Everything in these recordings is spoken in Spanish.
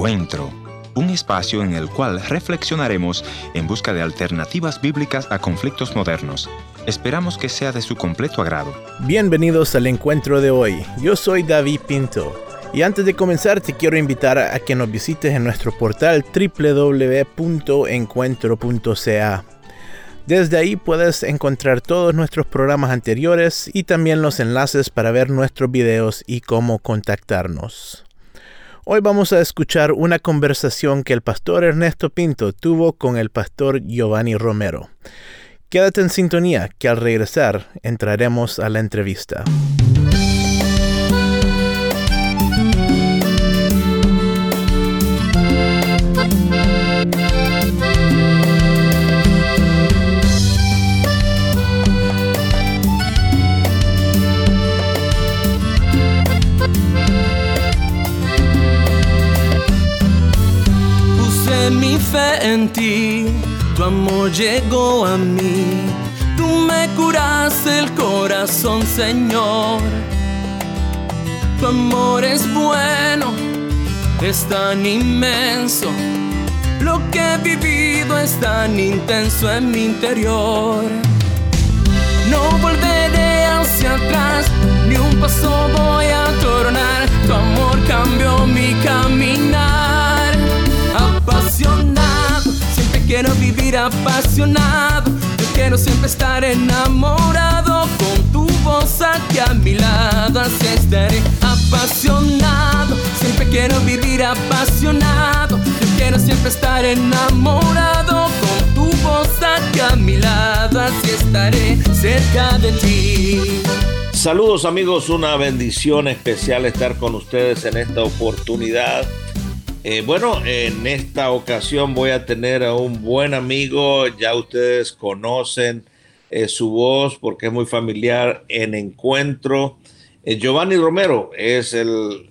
Encuentro, un espacio en el cual reflexionaremos en busca de alternativas bíblicas a conflictos modernos. Esperamos que sea de su completo agrado. Bienvenidos al encuentro de hoy. Yo soy David Pinto. Y antes de comenzar te quiero invitar a que nos visites en nuestro portal www.encuentro.ca. Desde ahí puedes encontrar todos nuestros programas anteriores y también los enlaces para ver nuestros videos y cómo contactarnos. Hoy vamos a escuchar una conversación que el pastor Ernesto Pinto tuvo con el pastor Giovanni Romero. Quédate en sintonía que al regresar entraremos a la entrevista. En ti, tu amor llegó a mí. Tú me curaste el corazón, Señor. Tu amor es bueno, es tan inmenso. Lo que he vivido es tan intenso en mi interior. No volveré hacia atrás, ni un paso voy a tornar. Tu amor cambió mi caminar apasionado. Siempre quiero vivir apasionado. Yo quiero siempre estar enamorado. Con tu voz aquí a mi lado, así estaré apasionado. Siempre quiero vivir apasionado. Yo quiero siempre estar enamorado. Con tu voz aquí a mi lado, así estaré cerca de ti. Saludos amigos, una bendición especial estar con ustedes en esta oportunidad eh, bueno, en esta ocasión voy a tener a un buen amigo, ya ustedes conocen eh, su voz porque es muy familiar en encuentro. Eh, Giovanni Romero es el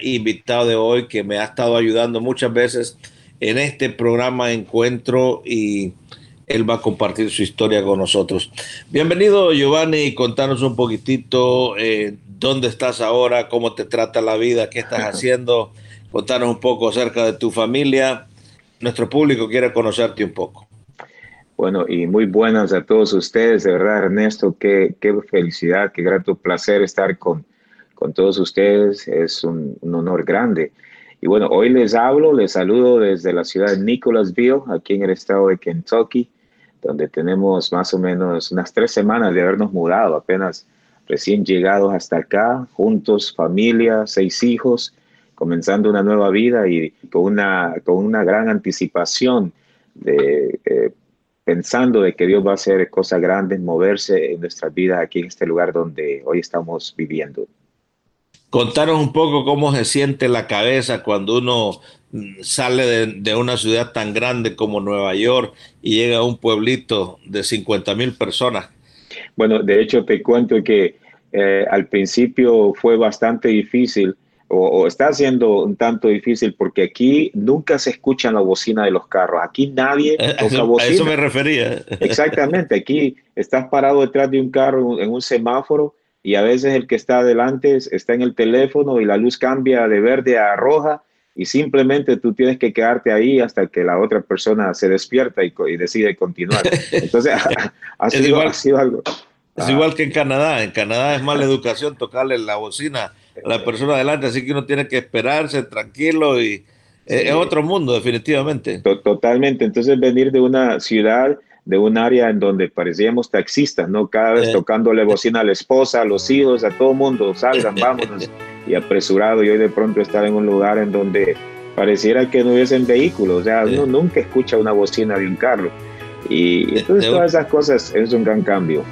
invitado de hoy que me ha estado ayudando muchas veces en este programa Encuentro y él va a compartir su historia con nosotros. Bienvenido Giovanni, contanos un poquitito dónde estás ahora, cómo te trata la vida, qué estás haciendo contarnos un poco acerca de tu familia. Nuestro público quiere conocerte un poco. Bueno, y muy buenas a todos ustedes, de verdad, Ernesto, qué, qué felicidad, qué grato placer estar con, con todos ustedes, es un, honor grande. Y bueno, hoy les hablo, les saludo desde la ciudad de Nicholasville, aquí en el estado de Kentucky, donde tenemos más o menos unas tres semanas de habernos mudado, apenas recién llegados hasta acá, juntos, familia, seis hijos, comenzando una nueva vida y con una, con una gran anticipación de eh, pensando de que Dios va a hacer cosas grandes, moverse en nuestras vidas aquí en este lugar donde hoy estamos viviendo. Contaros un poco cómo se siente la cabeza cuando uno mm, sale de, de, una ciudad tan grande como Nueva York y llega a un pueblito de 50 mil personas. Bueno, de hecho te cuento que eh, al principio fue bastante difícil o, está siendo un tanto difícil porque aquí nunca se escucha la bocina de los carros. Aquí nadie eh, toca bocina. A eso me refería. Exactamente. Aquí estás parado detrás de un carro en un semáforo y a veces el que está adelante está en el teléfono y la luz cambia de verde a roja y simplemente tú tienes que quedarte ahí hasta que la otra persona se despierta y, decide continuar. Entonces, ha, sido, algo. Es igual que en Canadá. En Canadá es mala educación tocarle la bocina la persona adelante, así que uno tiene que esperarse tranquilo y eh, es otro mundo definitivamente. Totalmente, entonces venir de una ciudad, de un área en donde parecíamos taxistas, ¿no? Cada vez tocándole bocina a la esposa, a los hijos, a todo mundo, salgan, vámonos, y apresurado, y hoy de pronto estar en un lugar en donde pareciera que no hubiesen vehículos, o sea, uno nunca escucha una bocina de un carro. Y entonces todas esas cosas es un gran cambio.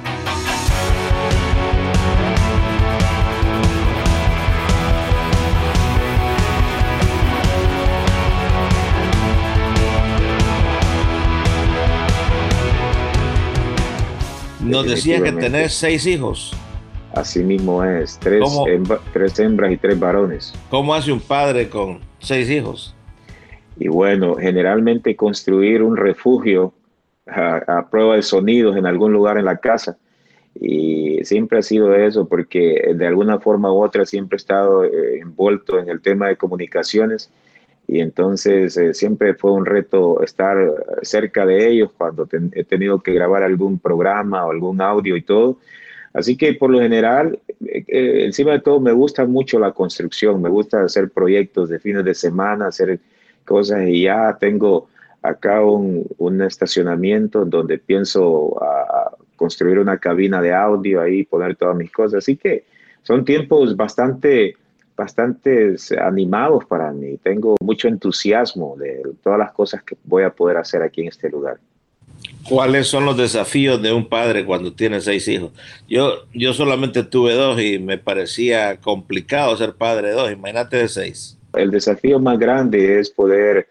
Nos decía que tenés seis hijos. Así mismo es, tres, tres hembras y tres varones. ¿Cómo hace un padre con seis hijos? Y bueno, generalmente construir un refugio a, prueba de sonidos en algún lugar en la casa. Y siempre ha sido eso, porque de alguna forma u otra siempre he estado eh, envuelto en el tema de comunicaciones y entonces eh, siempre fue un reto estar cerca de ellos cuando he tenido que grabar algún programa o algún audio y todo. Así que por lo general, eh, eh, encima de todo, me gusta mucho la construcción, me gusta hacer proyectos de fines de semana, hacer cosas y ya tengo acá un, un estacionamiento donde pienso a, construir una cabina de audio ahí, poner todas mis cosas. Así que son tiempos bastante bastante animados para mí. Tengo mucho entusiasmo de todas las cosas que voy a poder hacer aquí en este lugar. ¿Cuáles son los desafíos de un padre cuando tiene seis hijos? Yo, yo solamente tuve dos y me parecía complicado ser padre de dos. Imagínate de seis. El desafío más grande es poder,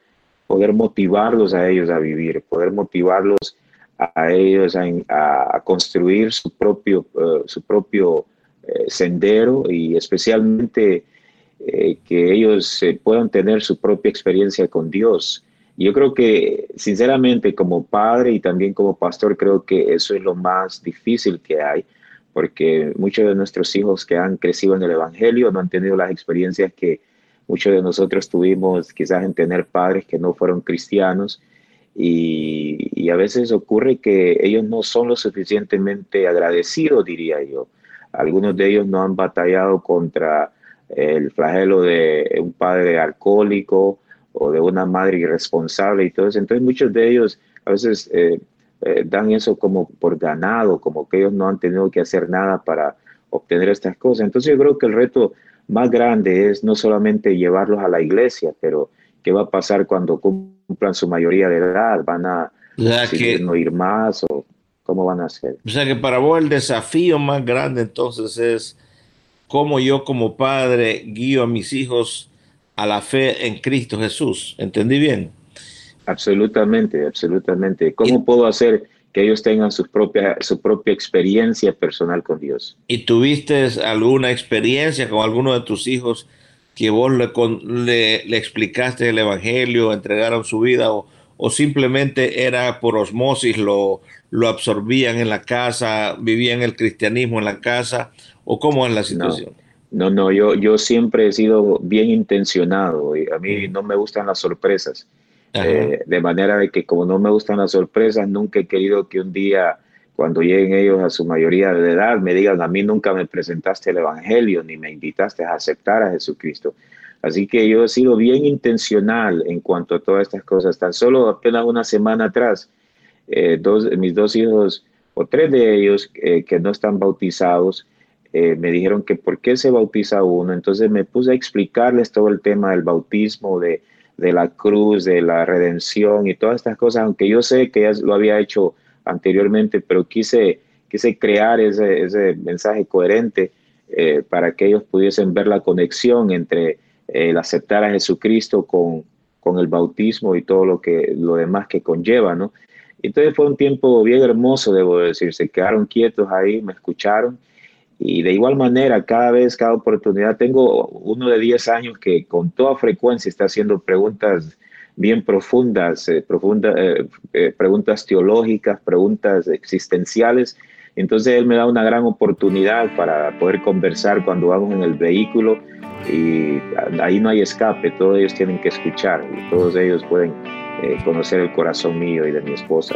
poder motivarlos a ellos a vivir, poder motivarlos a ellos a, construir su propio, eh, su propio eh, sendero y especialmente eh, que ellos eh, puedan tener su propia experiencia con Dios. Yo creo que, sinceramente, como padre y también como pastor, creo que eso es lo más difícil que hay, porque muchos de nuestros hijos que han crecido en el Evangelio no han tenido las experiencias que muchos de nosotros tuvimos quizás en tener padres que no fueron cristianos. Y, y, a veces ocurre que ellos no son lo suficientemente agradecidos, diría yo. Algunos de ellos no han batallado contra el flagelo de un padre alcohólico o de una madre irresponsable y todo eso. Entonces muchos de ellos a veces eh, eh, dan eso como por ganado, como que ellos no han tenido que hacer nada para obtener estas cosas. Entonces yo creo que el reto más grande es no solamente llevarlos a la iglesia, pero qué va a pasar cuando cumplan su mayoría de edad, van a no ir más o cómo van a hacer. O sea que para vos el desafío más grande entonces es cómo yo como padre guío a mis hijos a la fe en Cristo Jesús. ¿Entendí bien? Absolutamente, absolutamente. ¿Cómo puedo hacer que ellos tengan su propia, su propia experiencia personal con Dios? ¿Y tuviste alguna experiencia con alguno de tus hijos que vos le, le, explicaste el Evangelio, entregaron su vida o, o simplemente era por osmosis, lo, lo absorbían en la casa, vivían el cristianismo en la casa ¿O cómo es la situación? No, no, yo, yo siempre he sido bien intencionado y a mí no me gustan las sorpresas. Eh, de manera de que como no me gustan las sorpresas, nunca he querido que un día, cuando lleguen ellos a su mayoría de edad, me digan, a mí nunca me presentaste el Evangelio ni me invitaste a aceptar a Jesucristo. Así que yo he sido bien intencional en cuanto a todas estas cosas. Tan solo apenas una semana atrás, eh, dos, mis dos hijos, o tres de ellos eh, que no están bautizados, eh, me dijeron que por qué se bautiza uno. Entonces me puse a explicarles todo el tema del bautismo, de, la cruz, de la redención y todas estas cosas, aunque yo sé que ya lo había hecho anteriormente, pero quise, quise crear ese, mensaje coherente eh, para que ellos pudiesen ver la conexión entre eh, el aceptar a Jesucristo con, con el bautismo y todo lo, que, lo demás que conlleva, ¿no? Entonces fue un tiempo bien hermoso, debo decir, se quedaron quietos ahí, me escucharon y de igual manera, cada vez, cada oportunidad, tengo uno de 10 años que con toda frecuencia está haciendo preguntas bien profundas, eh, eh, eh, preguntas teológicas, preguntas existenciales. Entonces él me da una gran oportunidad para poder conversar cuando vamos en el vehículo y ahí no hay escape, todos ellos tienen que escuchar y todos ellos pueden conocer el corazón mío y de mi esposa.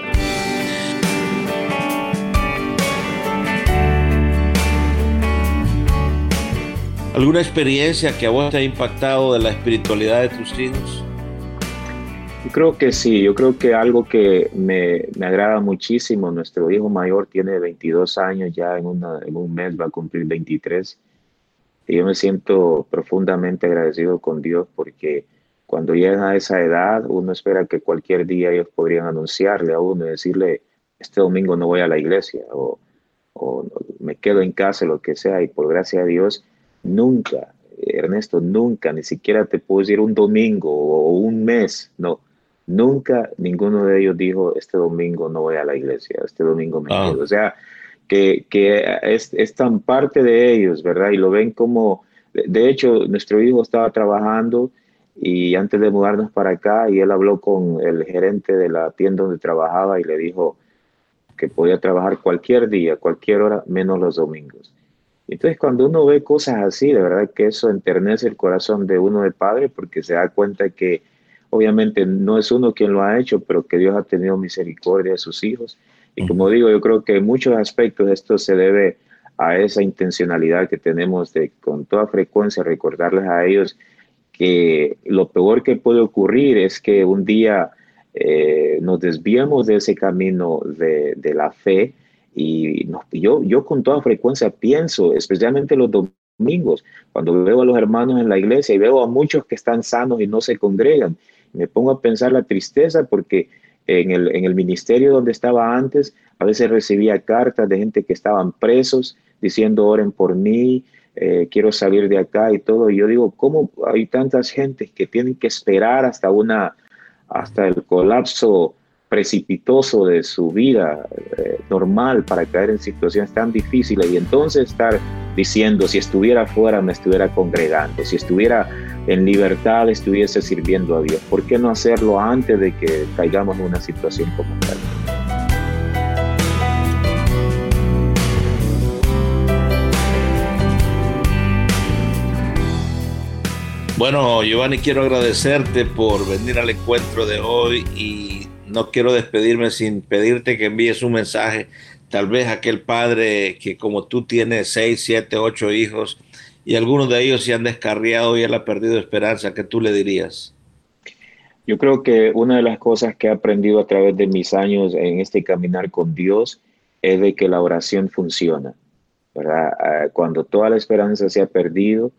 ¿Alguna experiencia que a vos te ha impactado de la espiritualidad de tus hijos? Yo creo que sí, yo creo que algo que me, me agrada muchísimo, nuestro hijo mayor tiene 22 años, ya en, una, en un mes va a cumplir 23, y yo me siento profundamente agradecido con Dios porque cuando llegan a esa edad, uno espera que cualquier día ellos podrían anunciarle a uno y decirle, este domingo no voy a la iglesia o, o me quedo en casa, lo que sea, y por gracia de Dios, Nunca, Ernesto, nunca, ni siquiera te puedo decir un domingo o un mes, no. Nunca ninguno de ellos dijo, este domingo no voy a la iglesia, este domingo me ah. quedo. O sea, que, es, es, tan parte de ellos, ¿verdad? Y lo ven como, de hecho, nuestro hijo estaba trabajando y antes de mudarnos para acá, y él habló con el gerente de la tienda donde trabajaba y le dijo que podía trabajar cualquier día, cualquier hora, menos los domingos. Entonces, cuando uno ve cosas así, de verdad que eso enternece el corazón de uno de padre porque se da cuenta que obviamente no es uno quien lo ha hecho, pero que Dios ha tenido misericordia de sus hijos. Y como digo, yo creo que en muchos aspectos esto se debe a esa intencionalidad que tenemos de con toda frecuencia recordarles a ellos que lo peor que puede ocurrir es que un día eh, nos desviemos de ese camino de, de la fe y yo, yo con toda frecuencia pienso, especialmente los domingos, cuando veo a los hermanos en la iglesia y veo a muchos que están sanos y no se congregan, me pongo a pensar la tristeza porque en el, en el ministerio donde estaba antes, a veces recibía cartas de gente que estaban presos diciendo oren por mí, eh, quiero salir de acá y todo. Y yo digo, ¿cómo hay tantas gentes que tienen que esperar hasta una, hasta el colapso precipitoso de su vida eh, normal para caer en situaciones tan difíciles y entonces estar diciendo si estuviera fuera me estuviera congregando, si estuviera en libertad estuviese sirviendo a Dios. ¿Por qué no hacerlo antes de que caigamos en una situación como tal? Bueno, Giovanni, quiero agradecerte por venir al encuentro de hoy y no quiero despedirme sin pedirte que envíes un mensaje, tal vez a aquel padre que como tú tienes seis, siete, ocho hijos y algunos de ellos se han descarriado y él ha perdido esperanza, ¿qué tú le dirías? Yo creo que una de las cosas que he aprendido a través de mis años en este caminar con Dios es de que la oración funciona. ¿verdad? Ah, cuando toda la esperanza se ha perdido,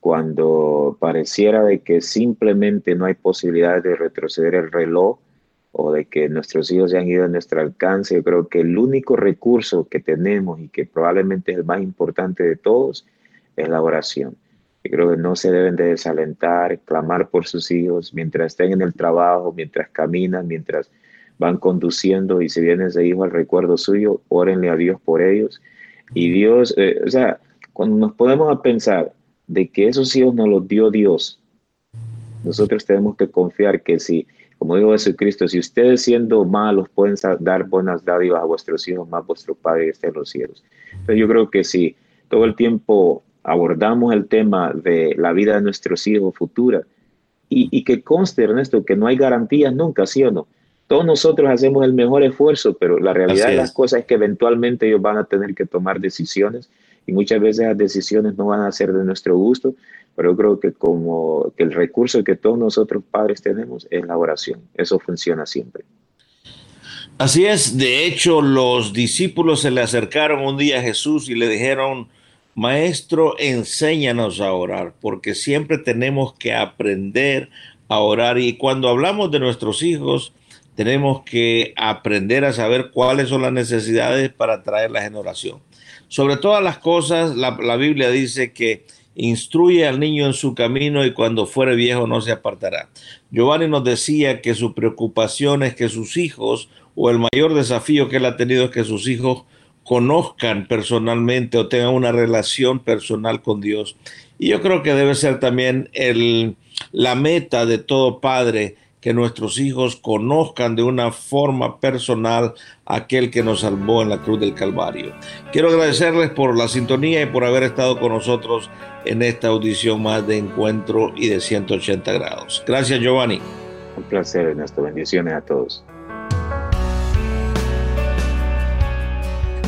cuando pareciera de que simplemente no hay posibilidad de retroceder el reloj, o de que nuestros hijos se han ido a nuestro alcance. Yo creo que el único recurso que tenemos y que probablemente es el más importante de todos es la oración. Yo creo que no se deben de desalentar, clamar por sus hijos mientras estén en el trabajo, mientras caminan, mientras van conduciendo y si viene ese hijo al recuerdo suyo, órenle a Dios por ellos. Y Dios, eh, o sea, cuando nos podemos a pensar de que esos hijos nos los dio Dios, nosotros tenemos que confiar que si como dijo Jesucristo, si ustedes siendo malos pueden dar buenas dádivas a vuestros hijos, más vuestro Padre está en los cielos. Entonces yo creo que si todo el tiempo abordamos el tema de la vida de nuestros hijos futura y, que conste, Ernesto, que no hay garantías nunca, ¿sí o no? Todos nosotros hacemos el mejor esfuerzo, pero la realidad de las cosas es que eventualmente ellos van a tener que tomar decisiones y muchas veces las decisiones no van a ser de nuestro gusto, pero yo creo que como que el recurso que todos nosotros padres tenemos es la oración. Eso funciona siempre. Así es, de hecho los discípulos se le acercaron un día a Jesús y le dijeron, Maestro, enséñanos a orar, porque siempre tenemos que aprender a orar y cuando hablamos de nuestros hijos, tenemos que aprender a saber cuáles son las necesidades para traerlas en oración. Sobre todas las cosas, la, la Biblia dice que Instruye al niño en su camino y cuando fuere viejo no se apartará. Giovanni nos decía que su preocupación es que sus hijos, o el mayor desafío que él ha tenido es que sus hijos conozcan personalmente o tengan una relación personal con Dios. Y yo creo que debe ser también el, la meta de todo padre que nuestros hijos conozcan de una forma personal aquel que nos salvó en la cruz del Calvario. Quiero agradecerles por la sintonía y por haber estado con nosotros en esta audición más de encuentro y de 180 grados. Gracias Giovanni. Un placer, Ernesto. Bendiciones a todos.